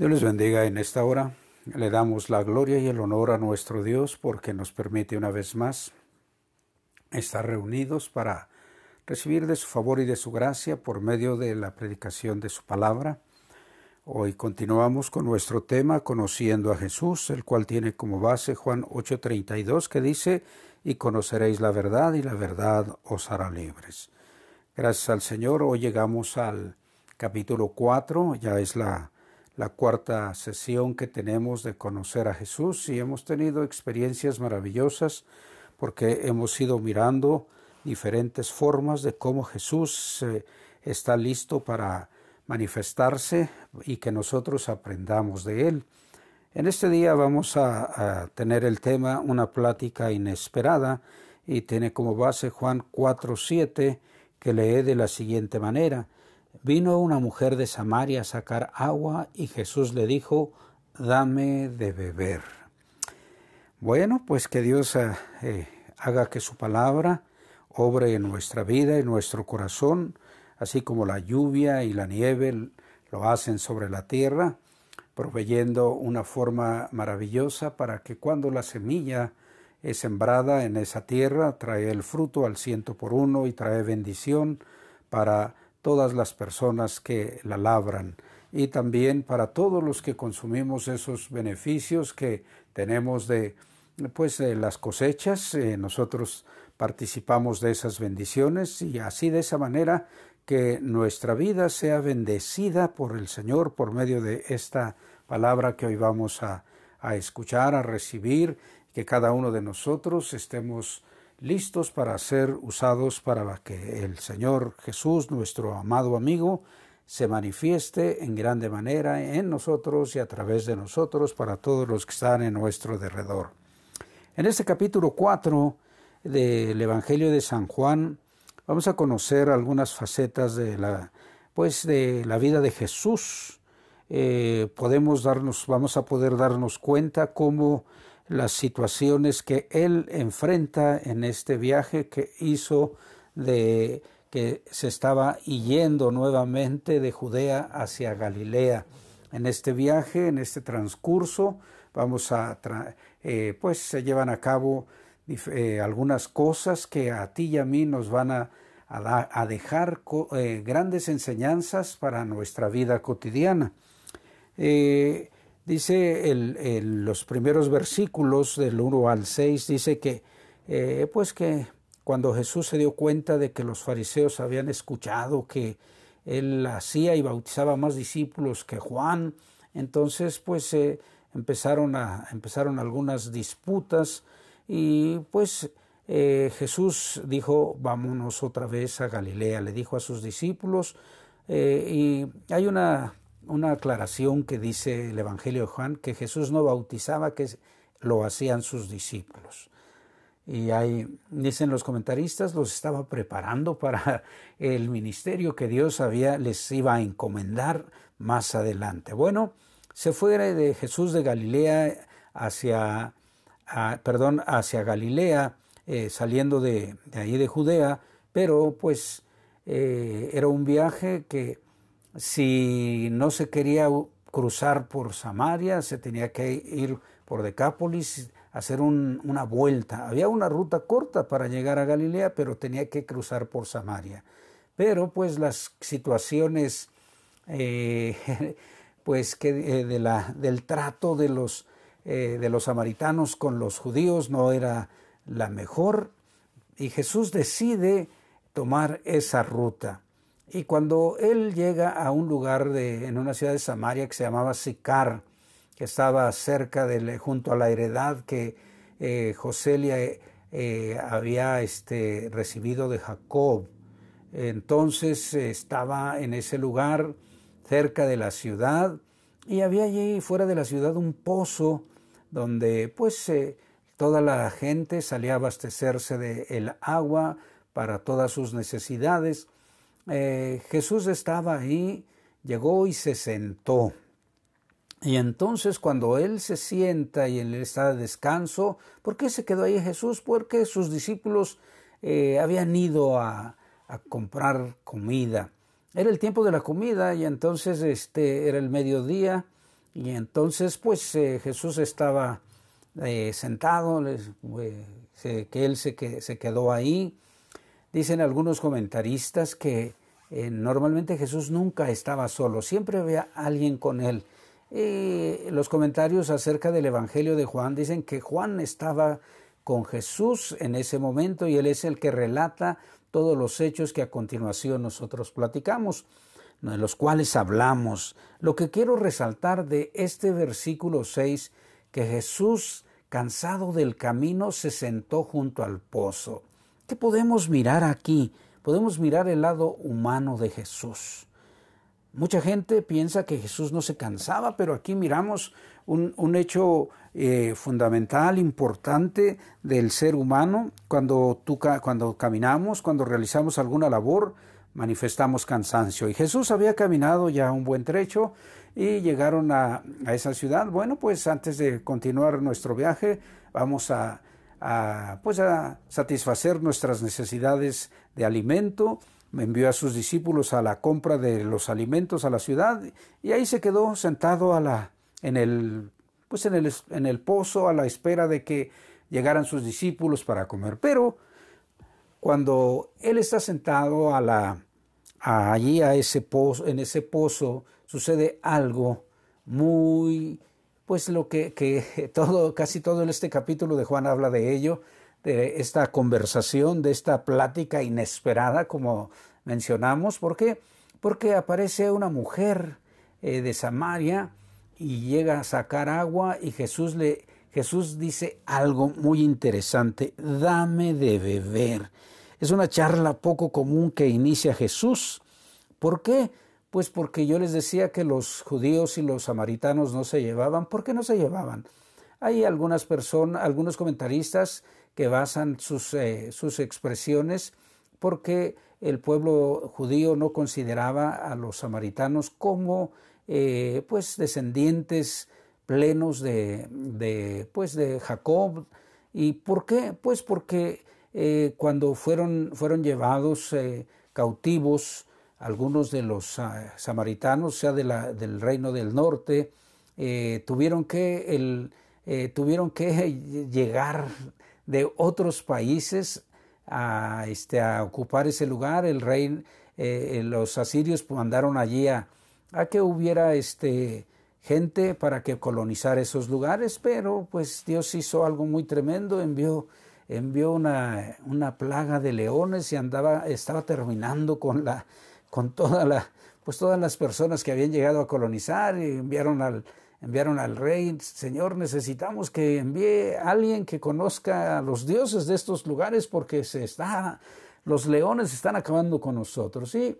Dios les bendiga en esta hora. Le damos la gloria y el honor a nuestro Dios porque nos permite una vez más estar reunidos para recibir de su favor y de su gracia por medio de la predicación de su palabra. Hoy continuamos con nuestro tema Conociendo a Jesús, el cual tiene como base Juan 8:32 que dice, y conoceréis la verdad y la verdad os hará libres. Gracias al Señor, hoy llegamos al capítulo 4, ya es la la cuarta sesión que tenemos de conocer a Jesús y hemos tenido experiencias maravillosas porque hemos ido mirando diferentes formas de cómo Jesús eh, está listo para manifestarse y que nosotros aprendamos de él. En este día vamos a, a tener el tema una plática inesperada y tiene como base Juan 4.7 que lee de la siguiente manera. Vino una mujer de Samaria a sacar agua y Jesús le dijo, dame de beber. Bueno, pues que Dios eh, eh, haga que su palabra obre en nuestra vida, en nuestro corazón, así como la lluvia y la nieve lo hacen sobre la tierra, proveyendo una forma maravillosa para que cuando la semilla es sembrada en esa tierra, trae el fruto al ciento por uno y trae bendición para todas las personas que la labran. Y también para todos los que consumimos esos beneficios que tenemos de pues de las cosechas eh, nosotros participamos de esas bendiciones y así de esa manera que nuestra vida sea bendecida por el Señor por medio de esta palabra que hoy vamos a, a escuchar, a recibir, que cada uno de nosotros estemos listos para ser usados para que el Señor Jesús, nuestro amado amigo, se manifieste en grande manera en nosotros y a través de nosotros para todos los que están en nuestro derredor. En este capítulo 4 del Evangelio de San Juan vamos a conocer algunas facetas de la, pues de la vida de Jesús. Eh, podemos darnos, vamos a poder darnos cuenta cómo las situaciones que él enfrenta en este viaje que hizo de que se estaba yendo nuevamente de Judea hacia Galilea. En este viaje, en este transcurso, vamos a eh, pues se llevan a cabo eh, algunas cosas que a ti y a mí nos van a, a, dejar eh, grandes enseñanzas para nuestra vida cotidiana. Dice los primeros versículos del 1 al 6, dice que, eh, pues que cuando Jesús se dio cuenta de que los fariseos habían escuchado que él hacía y bautizaba más discípulos que Juan, entonces pues eh, empezaron, a, empezaron algunas disputas y pues eh, Jesús dijo, vámonos otra vez a Galilea, le dijo a sus discípulos, y hay una una aclaración que dice el Evangelio de Juan, que Jesús no bautizaba, que lo hacían sus discípulos. Y ahí dicen los comentaristas, los estaba preparando para el ministerio que Dios había, les iba a encomendar más adelante. Bueno, se fue de Jesús de Galilea hacia, perdón, hacia Galilea, eh, saliendo de, ahí de Judea, pero pues eh, era un viaje que si no se quería cruzar por Samaria, se tenía que ir por Decápolis, hacer una vuelta. Había una ruta corta para llegar a Galilea, pero tenía que cruzar por Samaria. Pero pues las situaciones eh, pues que eh, del trato de los, eh, de los samaritanos con los judíos no era la mejor y Jesús decide tomar esa ruta. Y cuando él llega a un lugar de, en una ciudad de Samaria que se llamaba Sicar, que estaba cerca de, junto a la heredad que eh, José eh, había este, recibido de Jacob, entonces estaba en ese lugar cerca de la ciudad y había allí fuera de la ciudad un pozo donde pues eh, toda la gente salía a abastecerse del el agua para todas sus necesidades eh, Jesús estaba ahí, llegó y se sentó. Y entonces cuando él se sienta y él está de descanso, ¿por qué se quedó ahí Jesús? Porque sus discípulos eh, habían ido a, comprar comida. Era el tiempo de la comida y entonces este era el mediodía Y entonces pues eh, Jesús estaba sentado, que él se, que, se quedó ahí. Dicen algunos comentaristas que normalmente Jesús nunca estaba solo, siempre había alguien con él. los comentarios acerca del Evangelio de Juan dicen que Juan estaba con Jesús en ese momento y él es el que relata todos los hechos que a continuación nosotros platicamos, de los cuales hablamos. Lo que quiero resaltar de este versículo 6, que Jesús, cansado del camino, se sentó junto al pozo. ¿Qué podemos mirar aquí? Podemos mirar el lado humano de Jesús. Mucha gente piensa que Jesús no se cansaba, pero aquí miramos un, hecho eh, fundamental, importante del ser humano. Cuando, tú, cuando caminamos, cuando realizamos alguna labor, manifestamos cansancio. Y Jesús había caminado ya un buen trecho y llegaron a, esa ciudad. Bueno, pues antes de continuar nuestro viaje, vamos a, pues a satisfacer nuestras necesidades de alimento envió a sus discípulos a la compra de los alimentos a la ciudad y ahí se quedó sentado a la, en, el, pues en, el, en el pozo a la espera de que llegaran sus discípulos para comer. Pero cuando él está sentado a la, allí a ese pozo, en ese pozo sucede algo muy, pues lo que, que todo, casi todo este capítulo de Juan habla de ello, de esta conversación, de esta plática inesperada, como mencionamos. ¿Por qué? Porque aparece una mujer eh, de Samaria y llega a sacar agua y Jesús le Jesús dice algo muy interesante, dame de beber. Es una charla poco común que inicia Jesús. ¿Por qué? Pues porque yo les decía que los judíos y los samaritanos no se llevaban. ¿Por qué no se llevaban? Hay algunas personas, algunos comentaristas que basan sus, eh, sus expresiones porque el pueblo judío no consideraba a los samaritanos como eh, pues descendientes plenos de, de, pues de Jacob. ¿Y por qué? Pues porque eh, cuando fueron, fueron llevados cautivos algunos de los ah, samaritanos, sea del reino del norte, tuvieron que, el, tuvieron que llegar de otros países a, este, a ocupar ese lugar. El rey, eh, los asirios mandaron allí a, que hubiera este, gente para que colonizara esos lugares, pero pues Dios hizo algo muy tremendo, envió, envió una, una plaga de leones y andaba, estaba terminando con la, con toda la, pues todas las personas que habían llegado a colonizar y enviaron al, enviaron al rey, Señor, necesitamos que envíe a alguien que conozca a los dioses de estos lugares porque se está, los leones están acabando con nosotros. Y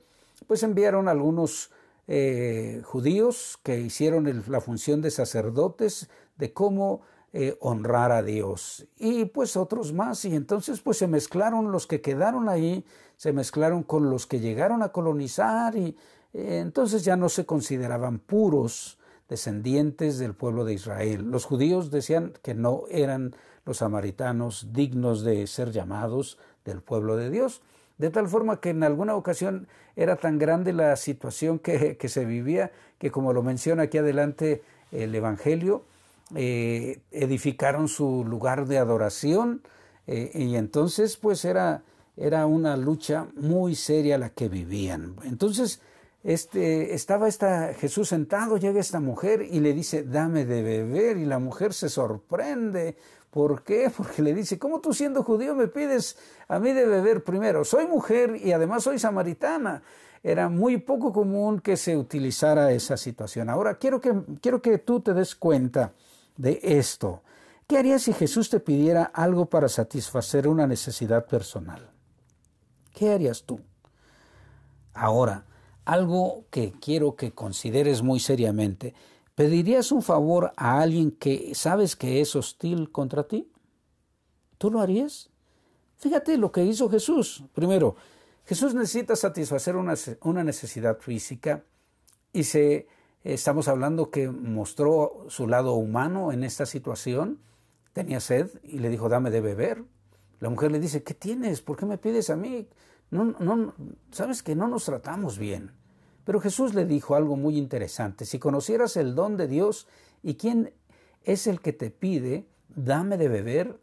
pues enviaron algunos eh, judíos que hicieron la función de sacerdotes de cómo eh, honrar a Dios. Y pues otros más. Y entonces pues se mezclaron los que quedaron ahí, se mezclaron con los que llegaron a colonizar y eh, entonces ya no se consideraban puros descendientes del pueblo de Israel. Los judíos decían que no eran los samaritanos dignos de ser llamados del pueblo de Dios, de tal forma que en alguna ocasión era tan grande la situación que, se vivía que, como lo menciona aquí adelante el Evangelio, eh, edificaron su lugar de adoración eh, y entonces pues era, era una lucha muy seria la que vivían. Entonces, este, estaba esta, Jesús sentado, llega esta mujer y le dice, dame de beber, y la mujer se sorprende. ¿Por qué? Porque le dice, ¿cómo tú siendo judío me pides a mí de beber primero? Soy mujer y además soy samaritana. Era muy poco común que se utilizara esa situación. Ahora, quiero que, quiero que tú te des cuenta de esto. ¿Qué harías si Jesús te pidiera algo para satisfacer una necesidad personal? ¿Qué harías tú? Ahora, algo que quiero que consideres muy seriamente. ¿Pedirías un favor a alguien que sabes que es hostil contra ti? ¿Tú lo harías? Fíjate lo que hizo Jesús. Primero, Jesús necesita satisfacer una, una necesidad física y se, estamos hablando que mostró su lado humano en esta situación. Tenía sed y le dijo, dame de beber. La mujer le dice, ¿qué tienes? ¿Por qué me pides a mí? No, no, sabes que no nos tratamos bien. Pero Jesús le dijo algo muy interesante. Si conocieras el don de Dios y quién es el que te pide, dame de beber,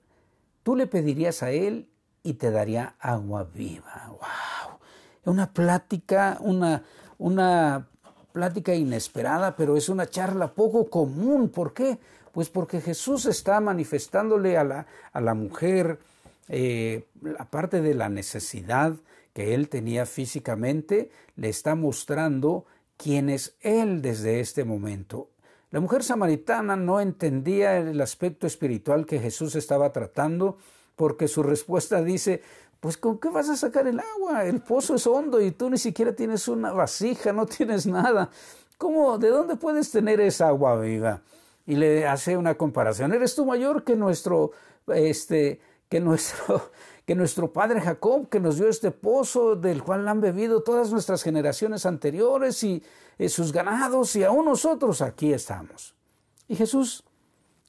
tú le pedirías a él y te daría agua viva. ¡Wow! Una plática, una, una plática inesperada, pero es una charla poco común. ¿Por qué? Pues porque Jesús está manifestándole a la, a la mujer, eh, aparte de la necesidad que él tenía físicamente, le está mostrando quién es él desde este momento. La mujer samaritana no entendía el aspecto espiritual que Jesús estaba tratando, porque su respuesta dice, pues ¿con qué vas a sacar el agua? El pozo es hondo y tú ni siquiera tienes una vasija, no tienes nada. ¿Cómo? ¿De dónde puedes tener esa agua viva? Y le hace una comparación. ¿Eres tú mayor que nuestro, este, que nuestro, que nuestro padre Jacob, que nos dio este pozo del cual han bebido todas nuestras generaciones anteriores y eh, sus ganados y aún nosotros aquí estamos. Y Jesús,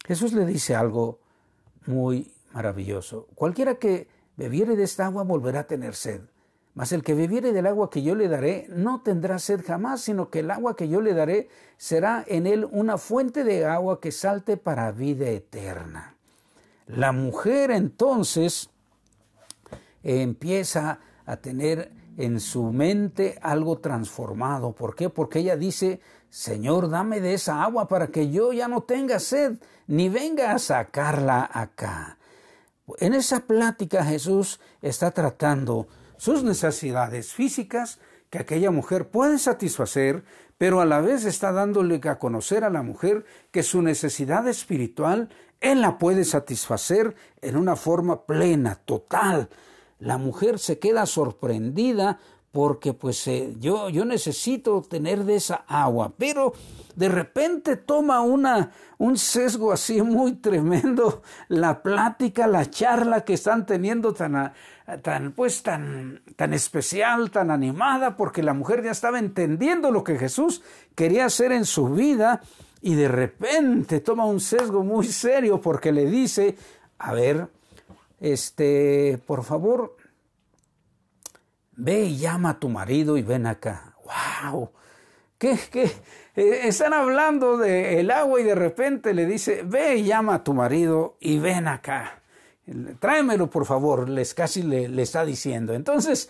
Jesús le dice algo muy maravilloso. Cualquiera que bebiere de esta agua volverá a tener sed. Mas el que bebiere del agua que yo le daré no tendrá sed jamás, sino que el agua que yo le daré será en él una fuente de agua que salte para vida eterna. La mujer entonces empieza a tener en su mente algo transformado. ¿Por qué? Porque ella dice, Señor, dame de esa agua para que yo ya no tenga sed, ni venga a sacarla acá. En esa plática Jesús está tratando sus necesidades físicas que aquella mujer puede satisfacer, pero a la vez está dándole a conocer a la mujer que su necesidad espiritual él la puede satisfacer en una forma plena, total. La mujer se queda sorprendida porque pues eh, yo, necesito tener de esa agua, pero de repente toma una, un sesgo así muy tremendo la plática, la charla que están teniendo tan, tan pues tan, tan especial, tan animada, porque la mujer ya estaba entendiendo lo que Jesús quería hacer en su vida y de repente toma un sesgo muy serio porque le dice, a ver, este, por favor, ve y llama a tu marido y ven acá. ¡Wow! ¿Qué, qué? Eh, están hablando del el agua y de repente le dice, ve y llama a tu marido y ven acá. Tráemelo, por favor, les casi le, está diciendo. Entonces,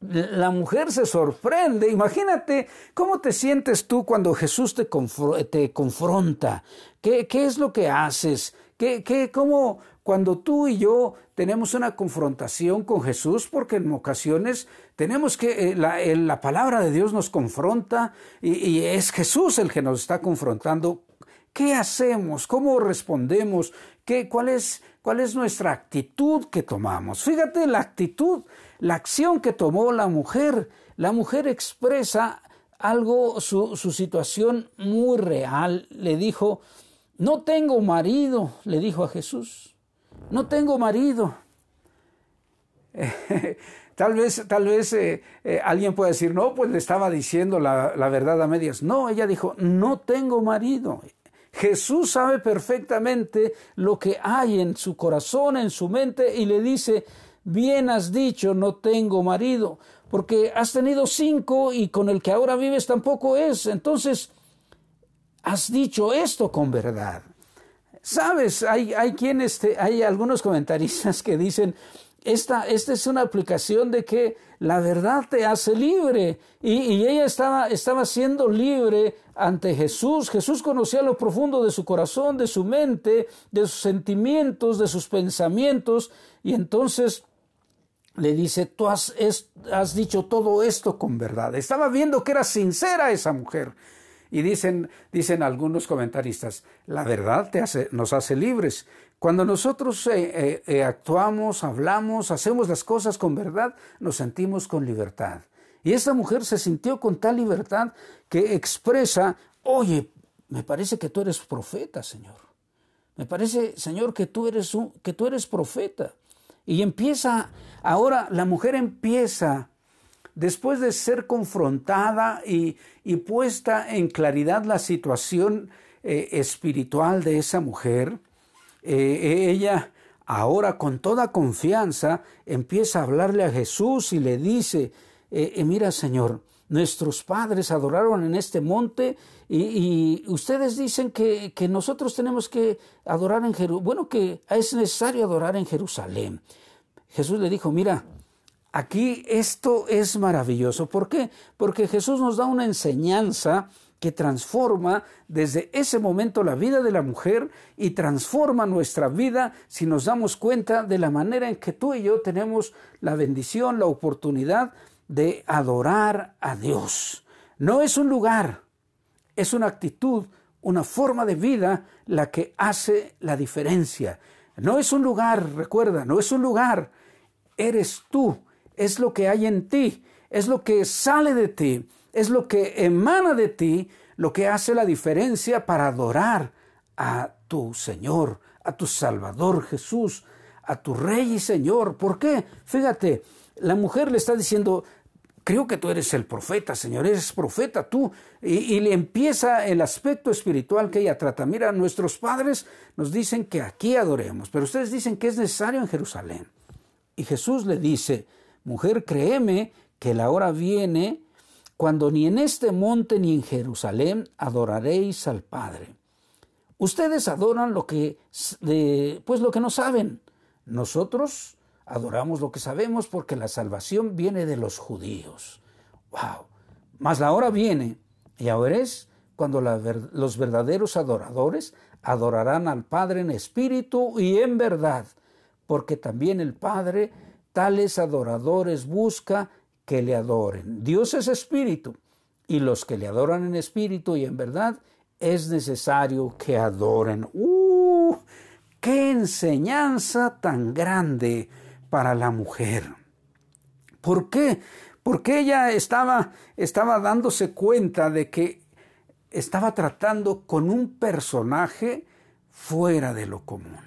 la mujer se sorprende. Imagínate cómo te sientes tú cuando Jesús te, te confronta. ¿Qué, ¿Qué, es lo que haces? ¿Qué, qué, cómo, cuando tú y yo tenemos una confrontación con Jesús, porque en ocasiones tenemos que, eh, la, eh, la, palabra de Dios nos confronta y, y es Jesús el que nos está confrontando. ¿Qué hacemos? ¿Cómo respondemos? ¿Qué, cuál, es, ¿Cuál es nuestra actitud que tomamos? Fíjate la actitud, la acción que tomó la mujer. La mujer expresa algo, su, situación muy real. Le dijo, no tengo marido, le dijo a Jesús no tengo marido. tal vez, tal vez eh, eh, alguien pueda decir, no, pues le estaba diciendo la, la verdad a medias. No, ella dijo, no tengo marido. Jesús sabe perfectamente lo que hay en su corazón, en su mente, y le dice, bien has dicho, no tengo marido, porque has tenido cinco y con el que ahora vives tampoco es. Entonces, has dicho esto con verdad. Sabes, hay, hay quienes, hay algunos comentaristas que dicen, esta, esta es una aplicación de que la verdad te hace libre. Y, ella estaba, estaba siendo libre ante Jesús. Jesús conocía lo profundo de su corazón, de su mente, de sus sentimientos, de sus pensamientos. Y entonces le dice, tú has, has dicho todo esto con verdad. Estaba viendo que era sincera esa mujer. Y dicen, dicen algunos comentaristas, la verdad te hace, nos hace libres. Cuando nosotros eh, eh, eh, actuamos, hablamos, hacemos las cosas con verdad, nos sentimos con libertad. Y esta mujer se sintió con tal libertad que expresa, oye, me parece que tú eres profeta, Señor. Me parece, Señor, que tú eres, que tú eres profeta. Y empieza, ahora la mujer empieza después de ser confrontada y, puesta en claridad la situación espiritual de esa mujer, eh, ella ahora con toda confianza empieza a hablarle a Jesús y le dice, eh, mira Señor, nuestros padres adoraron en este monte y, ustedes dicen que, que, nosotros tenemos que adorar en Jerusalén, bueno, que es necesario adorar en Jerusalén. Jesús le dijo, mira, aquí esto es maravilloso. ¿Por qué? Porque Jesús nos da una enseñanza que transforma desde ese momento la vida de la mujer y transforma nuestra vida si nos damos cuenta de la manera en que tú y yo tenemos la bendición, la oportunidad de adorar a Dios. No es un lugar, es una actitud, una forma de vida la que hace la diferencia. No es un lugar, recuerda, no es un lugar, eres tú, es lo que hay en ti, es lo que sale de ti es lo que emana de ti, lo que hace la diferencia para adorar a tu Señor, a tu Salvador Jesús, a tu Rey y Señor. ¿Por qué? Fíjate, la mujer le está diciendo, creo que tú eres el profeta, Señor, eres profeta tú. Y, le empieza el aspecto espiritual que ella trata. Mira, nuestros padres nos dicen que aquí adoremos, pero ustedes dicen que es necesario en Jerusalén. Y Jesús le dice, mujer, créeme que la hora viene cuando ni en este monte ni en Jerusalén adoraréis al Padre. Ustedes adoran lo que, pues lo que no saben. Nosotros adoramos lo que sabemos porque la salvación viene de los judíos. Wow. Mas la hora viene, y ahora es cuando los verdaderos adoradores adorarán al Padre en espíritu y en verdad, porque también el Padre tales adoradores busca que le adoren. Dios es espíritu y los que le adoran en espíritu y en verdad es necesario que adoren. ¡Uh! ¡Qué enseñanza tan grande para la mujer! ¿Por qué? Porque ella estaba, estaba dándose cuenta de que estaba tratando con un personaje fuera de lo común.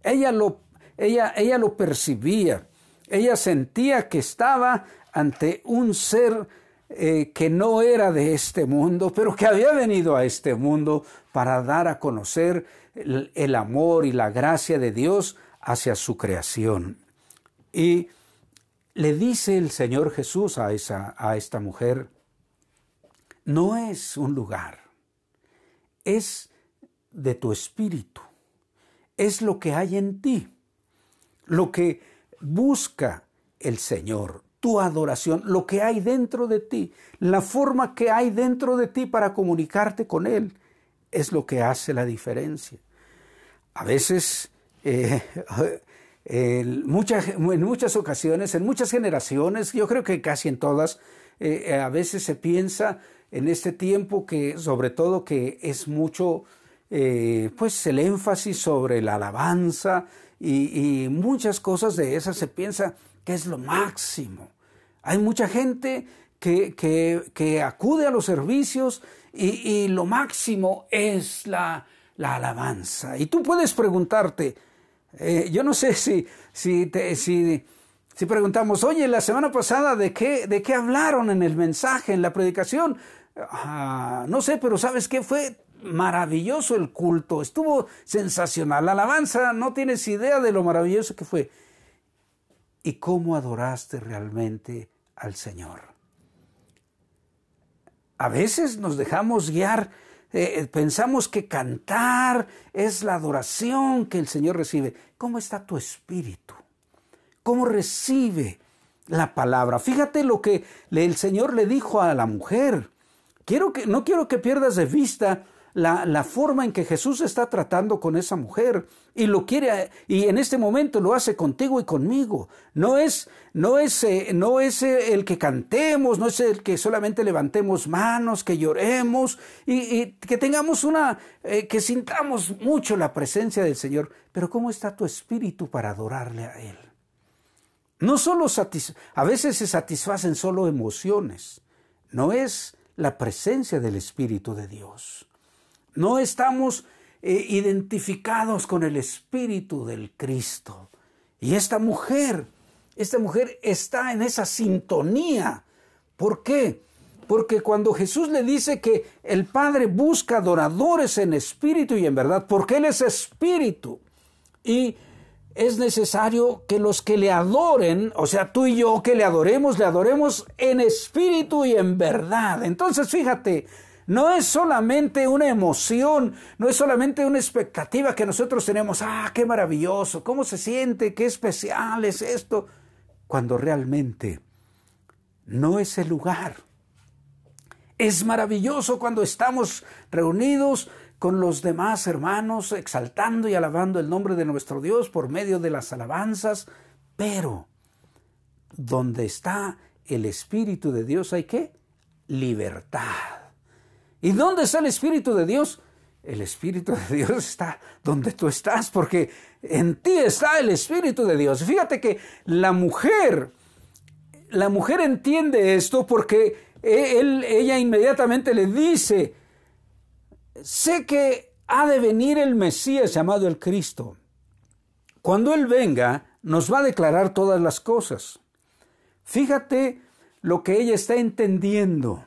Ella lo, ella, ella lo percibía, ella sentía que estaba ante un ser eh, que no era de este mundo, pero que había venido a este mundo para dar a conocer el, el amor y la gracia de Dios hacia su creación. Y le dice el Señor Jesús a, esa, a esta mujer, no es un lugar, es de tu espíritu, es lo que hay en ti, lo que busca el Señor, tu adoración, lo que hay dentro de ti, la forma que hay dentro de ti para comunicarte con Él, es lo que hace la diferencia. A veces, eh, en muchas ocasiones, en muchas generaciones, yo creo que casi en todas, eh, a veces se piensa en este tiempo que sobre todo que es mucho eh, pues el énfasis sobre la alabanza y, y, muchas cosas de esas se piensa que es lo máximo. Hay mucha gente que, que, acude a los servicios y, lo máximo es la, la, alabanza. Y tú puedes preguntarte, eh, yo no sé si, si, si, si, preguntamos, oye, la semana pasada, ¿de qué, ¿de qué hablaron en el mensaje, en la predicación? Ah, no sé, pero ¿sabes qué? Fue maravilloso el culto, estuvo sensacional. La alabanza, no tienes idea de lo maravilloso que fue y cómo adoraste realmente al Señor. A veces nos dejamos guiar, eh, eh, pensamos que cantar es la adoración que el Señor recibe. ¿Cómo está tu espíritu? ¿Cómo recibe la palabra? Fíjate lo que el Señor le dijo a la mujer. Quiero que, no quiero que pierdas de vista la, forma en que Jesús está tratando con esa mujer y lo quiere y en este momento lo hace contigo y conmigo. No es no es eh, no es eh, el que cantemos, no es el que solamente levantemos manos, que lloremos y, que tengamos una eh, que sintamos mucho la presencia del Señor, pero cómo está tu espíritu para adorarle a él. No solo a veces se satisfacen solo emociones, no es la presencia del Espíritu de Dios. No estamos eh, identificados con el Espíritu del Cristo. Y esta mujer, esta mujer está en esa sintonía. ¿Por qué? Porque cuando Jesús le dice que el Padre busca adoradores en espíritu y en verdad, porque Él es espíritu. Y es necesario que los que le adoren, o sea, tú y yo que le adoremos, le adoremos en espíritu y en verdad. Entonces, fíjate, no es solamente una emoción, no es solamente una expectativa que nosotros tenemos, ah, qué maravilloso, cómo se siente, qué especial es esto, cuando realmente no es el lugar. Es maravilloso cuando estamos reunidos con los demás hermanos, exaltando y alabando el nombre de nuestro Dios por medio de las alabanzas, pero donde está el Espíritu de Dios hay que libertad. ¿Y dónde está el Espíritu de Dios? El Espíritu de Dios está donde tú estás, porque en ti está el Espíritu de Dios. Fíjate que la mujer, la mujer entiende esto porque él, ella inmediatamente le dice, sé que ha de venir el Mesías llamado el Cristo. Cuando Él venga, nos va a declarar todas las cosas. Fíjate lo que ella está entendiendo,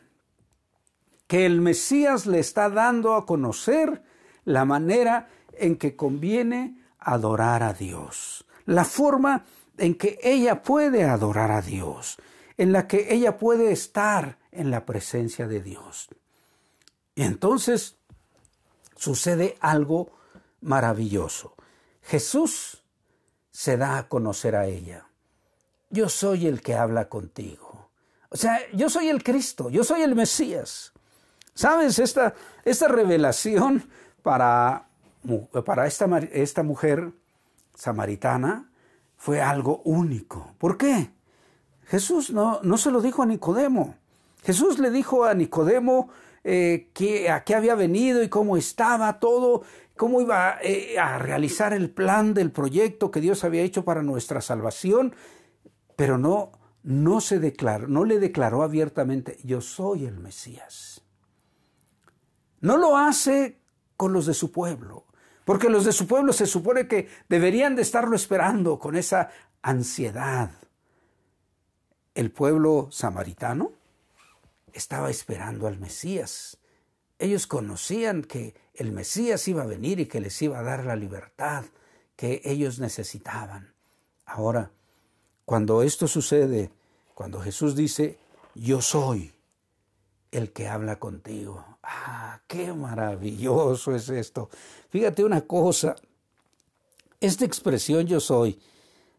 que el Mesías le está dando a conocer la manera en que conviene adorar a Dios, la forma en que ella puede adorar a Dios, en la que ella puede estar en la presencia de Dios. Y entonces sucede algo maravilloso. Jesús se da a conocer a ella. Yo soy el que habla contigo. O sea, yo soy el Cristo, yo soy el Mesías. ¿Sabes? Esta, esta revelación para, para esta, esta mujer samaritana fue algo único. ¿Por qué? Jesús no, no se lo dijo a Nicodemo. Jesús le dijo a Nicodemo eh, que, a qué había venido y cómo estaba todo, cómo iba eh, a realizar el plan del proyecto que Dios había hecho para nuestra salvación, pero no, no se declaró, no le declaró abiertamente, yo soy el Mesías. No lo hace con los de su pueblo, porque los de su pueblo se supone que deberían de estarlo esperando con esa ansiedad. El pueblo samaritano estaba esperando al Mesías. Ellos conocían que el Mesías iba a venir y que les iba a dar la libertad que ellos necesitaban. Ahora, cuando esto sucede, cuando Jesús dice, yo soy el que habla contigo. Ah, qué maravilloso es esto. Fíjate una cosa, esta expresión yo soy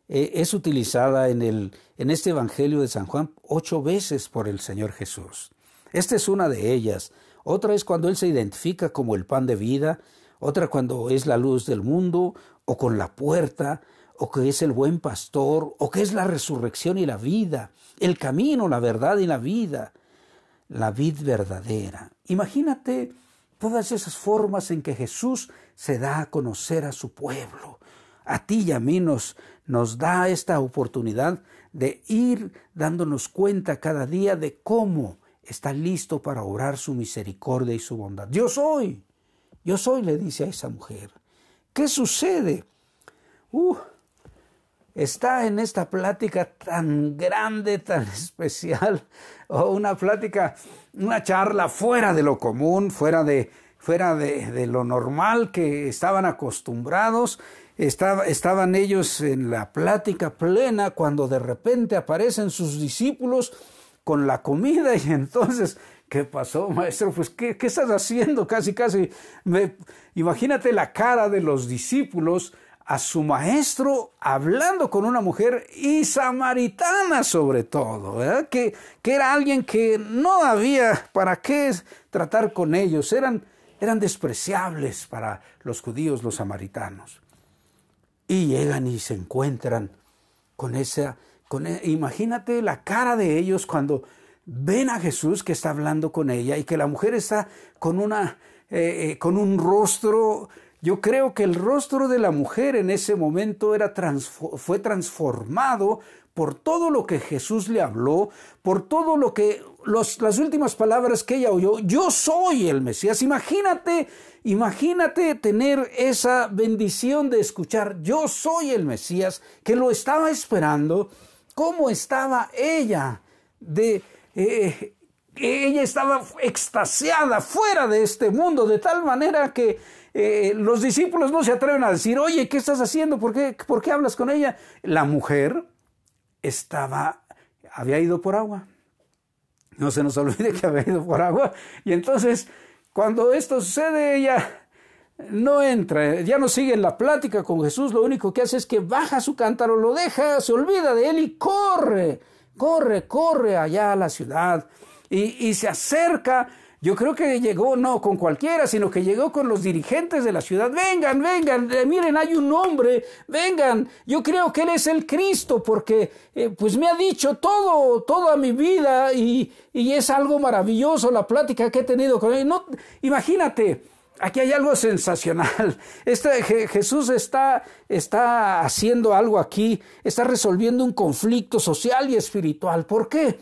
eh, es utilizada en, el, en este Evangelio de San Juan ocho veces por el Señor Jesús. Esta es una de ellas. Otra es cuando Él se identifica como el pan de vida, otra cuando es la luz del mundo, o con la puerta, o que es el buen pastor, o que es la resurrección y la vida, el camino, la verdad y la vida, la vid verdadera. Imagínate todas esas formas en que Jesús se da a conocer a su pueblo. A ti y a mí nos, nos da esta oportunidad de ir dándonos cuenta cada día de cómo está listo para obrar su misericordia y su bondad. Yo soy, yo soy, le dice a esa mujer. ¿Qué sucede? Uh, está en esta plática tan grande, tan especial, o una plática, una charla fuera de lo común, fuera de, fuera de, lo normal que estaban acostumbrados estaban ellos en la plática plena cuando de repente aparecen sus discípulos con la comida y entonces, ¿qué pasó, maestro? Pues, ¿qué, qué estás haciendo? Casi, casi, imagínate la cara de los discípulos a su maestro hablando con una mujer y samaritana sobre todo, Que, que era alguien que no había para qué tratar con ellos, eran, eran despreciables para los judíos, los samaritanos. Y llegan y se encuentran con esa, con, e, imagínate la cara de ellos cuando ven a Jesús que está hablando con ella y que la mujer está con una, eh, eh, con un rostro, yo creo que el rostro de la mujer en ese momento era fue transformado por todo lo que Jesús le habló, por todo lo que las últimas palabras que ella oyó, yo soy el Mesías. Imagínate, imagínate tener esa bendición de escuchar, yo soy el Mesías, que lo estaba esperando, cómo estaba ella de... Eh, ella estaba extasiada fuera de este mundo, de tal manera que eh, los discípulos no se atreven a decir, oye, ¿qué estás haciendo? ¿Por qué, ¿Por qué hablas con ella? La mujer estaba, había ido por agua. No se nos olvide que había ido por agua. Y entonces, cuando esto sucede, ella no entra, ya no sigue en la plática con Jesús, lo único que hace es que baja su cántaro, lo deja, se olvida de él y corre, corre, corre allá a la ciudad y, y se acerca yo creo que llegó no con cualquiera, sino que llegó con los dirigentes de la ciudad. Vengan, vengan, eh, miren, hay un hombre, vengan. Yo creo que él es el Cristo porque eh, pues me ha dicho todo, toda mi vida y, y, es algo maravilloso la plática que he tenido con él. No, imagínate, aquí hay algo sensacional. Este, Jesús está, está haciendo algo aquí, está resolviendo un conflicto social y espiritual. ¿Por qué?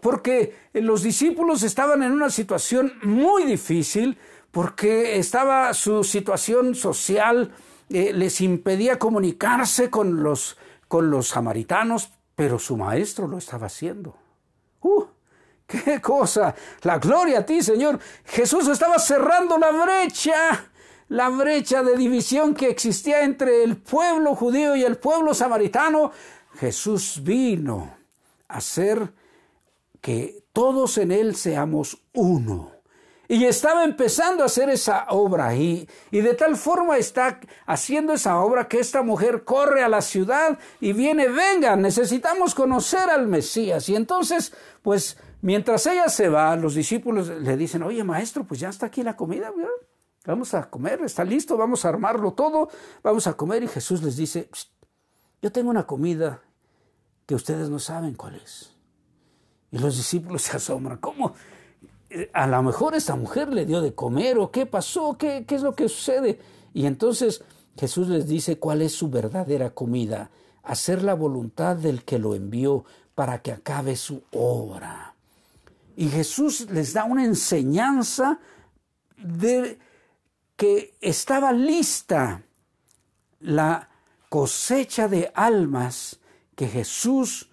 Porque los discípulos estaban en una situación muy difícil, porque estaba su situación social, eh, les impedía comunicarse con los, con los samaritanos, pero su maestro lo estaba haciendo. ¡Uh! ¡Qué cosa! La gloria a ti, Señor. Jesús estaba cerrando la brecha, la brecha de división que existía entre el pueblo judío y el pueblo samaritano. Jesús vino a ser que todos en Él seamos uno. Y estaba empezando a hacer esa obra y, y de tal forma está haciendo esa obra que esta mujer corre a la ciudad y viene, venga, necesitamos conocer al Mesías. Y entonces, pues mientras ella se va, los discípulos le dicen, oye maestro, pues ya está aquí la comida, vamos a comer, está listo, vamos a armarlo todo, vamos a comer. Y Jesús les dice, yo tengo una comida que ustedes no saben cuál es. Y los discípulos se asombran. ¿Cómo? Eh, a lo mejor esta mujer le dio de comer o qué pasó, qué, qué es lo que sucede. Y entonces Jesús les dice cuál es su verdadera comida. Hacer la voluntad del que lo envió para que acabe su obra. Y Jesús les da una enseñanza de que estaba lista la cosecha de almas que Jesús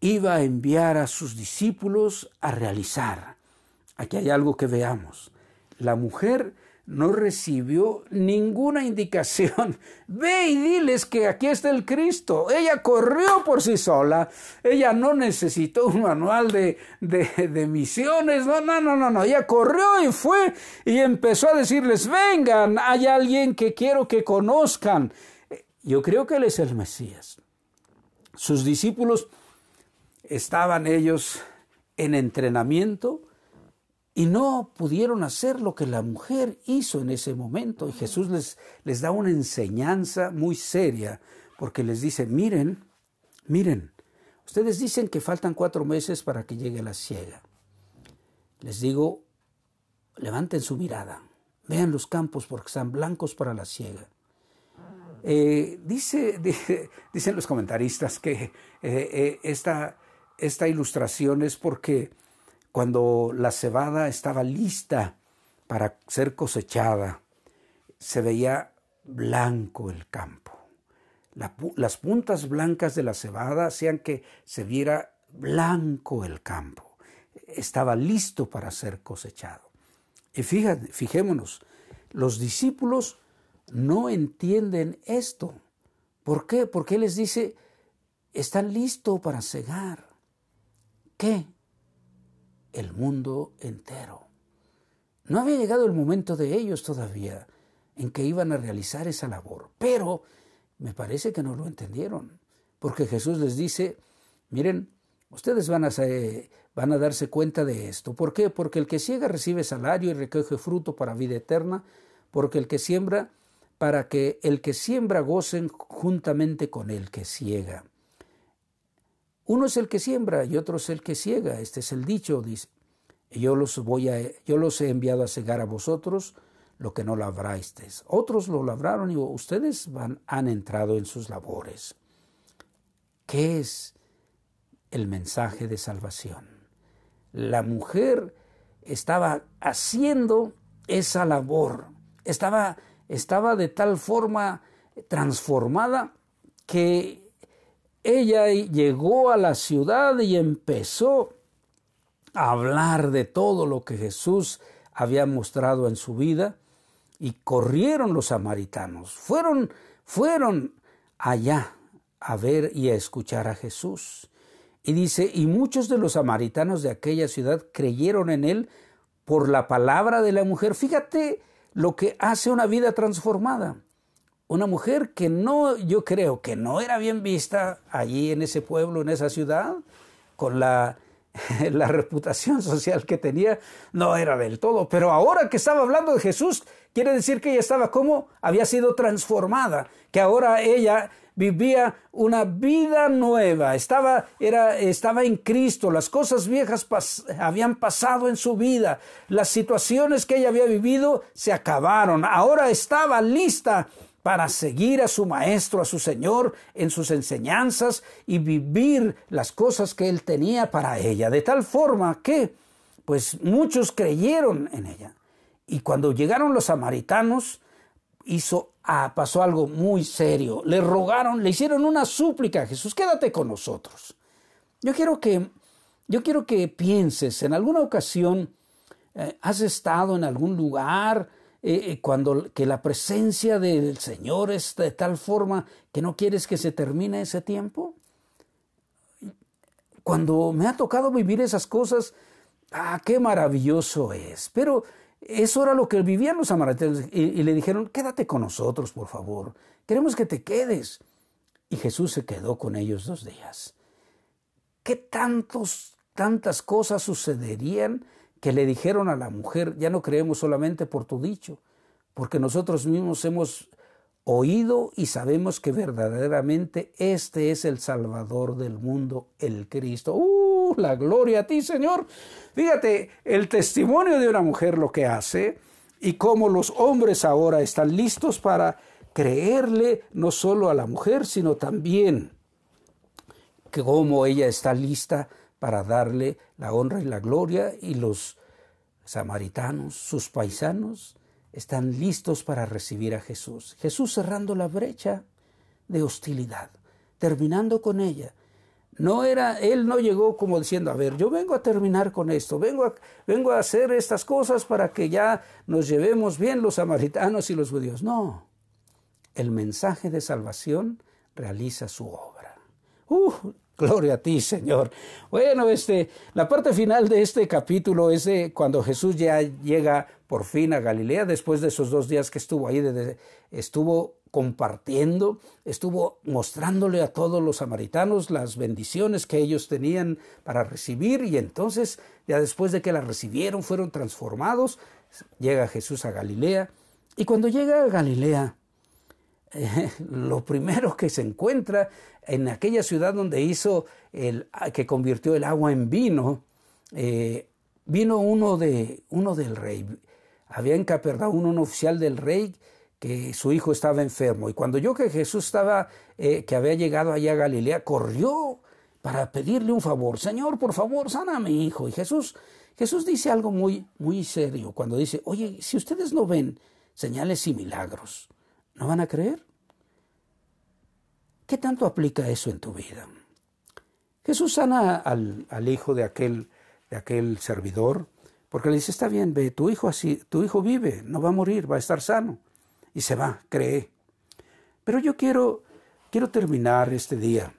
iba a enviar a sus discípulos a realizar. Aquí hay algo que veamos. La mujer no recibió ninguna indicación. Ve y diles que aquí está el Cristo. Ella corrió por sí sola. Ella no necesitó un manual de, de, misiones. No, no, no, no, no. Ella corrió y fue y empezó a decirles, vengan, hay alguien que quiero que conozcan. Yo creo que Él es el Mesías. Sus discípulos estaban ellos en entrenamiento y no pudieron hacer lo que la mujer hizo en ese momento. Y Jesús les, les da una enseñanza muy seria porque les dice, miren, miren, ustedes dicen que faltan cuatro meses para que llegue la ciega. Les digo, levanten su mirada, vean los campos porque están blancos para la ciega. Eh, dice, dicen los comentaristas que eh, eh, esta, esta ilustración es porque cuando la cebada estaba lista para ser cosechada, se veía blanco el campo. las puntas blancas de la cebada hacían que se viera blanco el campo. Estaba listo para ser cosechado. Y fíjate, fijémonos, los discípulos no entienden esto. ¿Por qué? Porque les dice, están listos para cegar. ¿Qué? El mundo entero. No había llegado el momento de ellos todavía en que iban a realizar esa labor, pero me parece que no lo entendieron, porque Jesús les dice, miren, ustedes van a, van a darse cuenta de esto. ¿Por qué? Porque el que ciega recibe salario y recoge fruto para vida eterna, porque el que siembra, para que el que siembra gocen juntamente con el que ciega. Uno es el que siembra y otro es el que ciega. Este es el dicho, dice. Yo los, he enviado a cegar a vosotros lo que no labrasteis. Otros lo labraron y ustedes van, han entrado en sus labores. ¿Qué es el mensaje de salvación? La mujer estaba haciendo esa labor, estaba, estaba de tal forma transformada que ella llegó a la ciudad y empezó a hablar de todo lo que Jesús había mostrado en su vida y corrieron los samaritanos, fueron, fueron allá a ver y a escuchar a Jesús. Y dice, y muchos de los samaritanos de aquella ciudad creyeron en él por la palabra de la mujer. Fíjate lo que hace una vida transformada. Una mujer que no, yo creo que no era bien vista allí en ese pueblo, en esa ciudad, con la la reputación social que tenía no era del todo. Pero ahora que estaba hablando de Jesús, quiere decir que ella estaba como había sido transformada, que ahora ella vivía una vida nueva, estaba, era, estaba en Cristo, las cosas viejas habían pasado en su vida, las situaciones que ella había vivido se acabaron, ahora estaba lista para seguir a su maestro, a su Señor en sus enseñanzas y vivir las cosas que él tenía para ella, de tal forma que pues muchos creyeron en ella. Y cuando llegaron los samaritanos, hizo, ah, pasó algo muy serio. Le rogaron, le hicieron una súplica a Jesús, quédate con nosotros. Yo quiero que, yo quiero que pienses, en alguna ocasión eh, has estado en algún lugar, eh, eh, cuando que la presencia del Señor es de tal forma que no quieres que se termine ese tiempo? Cuando me ha tocado vivir esas cosas, ah, qué maravilloso es. Pero eso era lo que vivían los samaritanos y, y le dijeron, quédate con nosotros, por favor, queremos que te quedes. Y Jesús se quedó con ellos dos días. ¿Qué tantos, tantas cosas sucederían que le dijeron a la mujer, ya no creemos solamente por tu dicho, porque nosotros mismos hemos oído y sabemos que verdaderamente este es el Salvador del mundo, el Cristo. ¡Uh! La gloria a ti, Señor. Fíjate, el testimonio de una mujer lo que hace y cómo los hombres ahora están listos para creerle no solo a la mujer, sino también cómo ella está lista para darle la honra y la gloria y los samaritanos, sus paisanos, están listos para recibir a Jesús. Jesús cerrando la brecha de hostilidad, terminando con ella. No era, él no llegó como diciendo, a ver, yo vengo a terminar con esto, vengo a, vengo a hacer estas cosas para que ya nos llevemos bien los samaritanos y los judíos. No, el mensaje de salvación realiza su obra. Uh, Gloria a ti, Señor. Bueno, este, la parte final de este capítulo es de cuando Jesús ya llega por fin a Galilea, después de esos dos días que estuvo ahí, estuvo compartiendo, estuvo mostrándole a todos los samaritanos las bendiciones que ellos tenían para recibir y entonces, ya después de que las recibieron, fueron transformados, llega Jesús a Galilea y cuando llega a Galilea, lo primero que se encuentra en aquella ciudad donde hizo el que convirtió el agua en vino, eh, vino uno de uno del rey. Había en Capernaum un oficial del rey que su hijo estaba enfermo y cuando yo que Jesús estaba eh, que había llegado allá a Galilea corrió para pedirle un favor, Señor, por favor, sana a mi hijo. Y Jesús Jesús dice algo muy muy serio cuando dice, "Oye, si ustedes no ven señales y milagros, ¿no van a creer?" ¿Qué tanto aplica eso en tu vida? Jesús sana al, hijo de aquel, de aquel servidor, porque le dice, está bien, ve, tu hijo así, tu hijo vive, no va a morir, va a estar sano. Y se va, cree. Pero yo quiero, quiero terminar este día,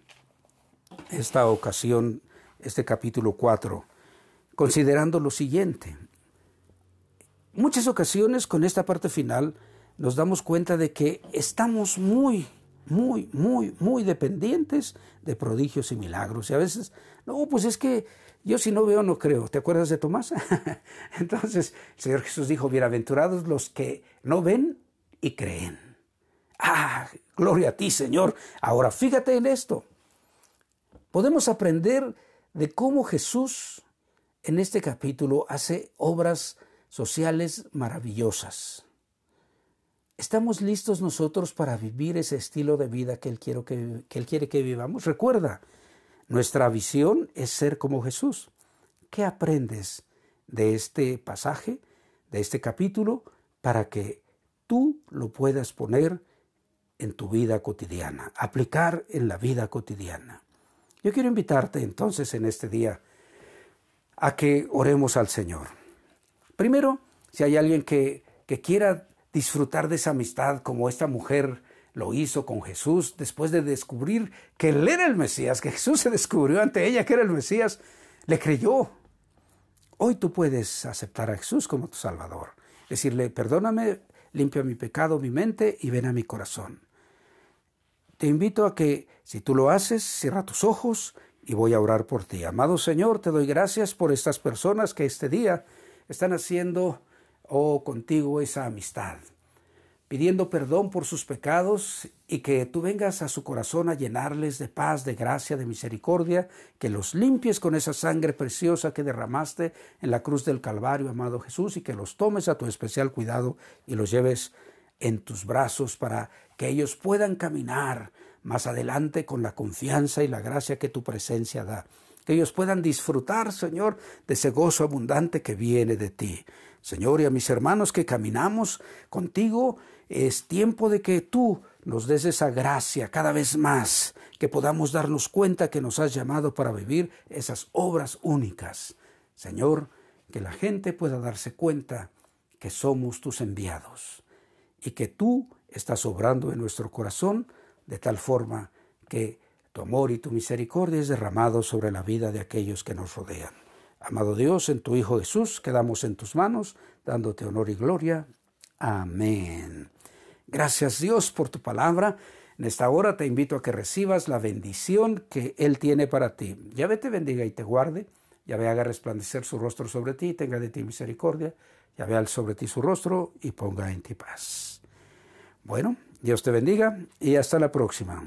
esta ocasión, este capítulo 4, considerando lo siguiente. Muchas ocasiones con esta parte final nos damos cuenta de que estamos muy muy, muy, muy dependientes de prodigios y milagros. Y a veces, no, pues es que yo si no veo no creo. ¿Te acuerdas de Tomás? Entonces el Señor Jesús dijo, bienaventurados los que no ven y creen. Ah, gloria a ti, Señor. Ahora fíjate en esto. Podemos aprender de cómo Jesús en este capítulo hace obras sociales maravillosas. ¿Estamos listos nosotros para vivir ese estilo de vida que Él, quiere que, vivamos? Recuerda, nuestra visión es ser como Jesús. ¿Qué aprendes de este pasaje, de este capítulo, para que tú lo puedas poner en tu vida cotidiana, aplicar en la vida cotidiana? Yo quiero invitarte entonces en este día a que oremos al Señor. Primero, si hay alguien que quiera disfrutar de esa amistad como esta mujer lo hizo con Jesús después de descubrir que él era el Mesías, que Jesús se descubrió ante ella que era el Mesías, le creyó. Hoy tú puedes aceptar a Jesús como tu Salvador, decirle, perdóname, limpia mi pecado, mi mente y ven a mi corazón. Te invito a que, si tú lo haces, cierra tus ojos y voy a orar por ti. Amado Señor, te doy gracias por estas personas que este día están haciendo, oh, contigo esa amistad pidiendo perdón por sus pecados y que tú vengas a su corazón a llenarles de paz, de gracia, de misericordia, que los limpies con esa sangre preciosa que derramaste en la cruz del Calvario, amado Jesús, y que los tomes a tu especial cuidado y los lleves en tus brazos para que ellos puedan caminar más adelante con la confianza y la gracia que tu presencia da. Que ellos puedan disfrutar, Señor, de ese gozo abundante que viene de ti. Señor, y a mis hermanos que caminamos contigo, es tiempo de que tú nos des esa gracia cada vez más, que podamos darnos cuenta que nos has llamado para vivir esas obras únicas. Señor, que la gente pueda darse cuenta que somos tus enviados y que tú estás obrando en nuestro corazón de tal forma que tu amor y tu misericordia es derramado sobre la vida de aquellos que nos rodean. Amado Dios, en tu Hijo Jesús quedamos en tus manos, dándote honor y gloria. Amén. Gracias Dios por tu palabra. En esta hora te invito a que recibas la bendición que Él tiene para ti. Yahvé te bendiga y te guarde. Yahvé haga resplandecer su rostro sobre ti, tenga de ti misericordia. Yahvé al sobre ti su rostro y ponga en ti paz. Bueno, Dios te bendiga y hasta la próxima.